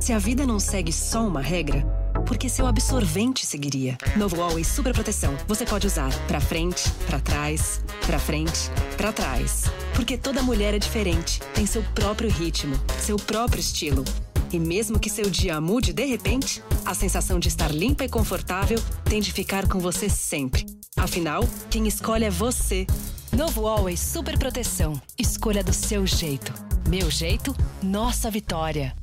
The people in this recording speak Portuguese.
Se a vida não segue só uma regra, porque seu absorvente seguiria. Novo Always Super Proteção. Você pode usar para frente, para trás, para frente, para trás. Porque toda mulher é diferente, tem seu próprio ritmo, seu próprio estilo. E mesmo que seu dia mude de repente, a sensação de estar limpa e confortável tem de ficar com você sempre. Afinal, quem escolhe é você. Novo Always Super Proteção. Escolha do seu jeito. Meu jeito, nossa vitória.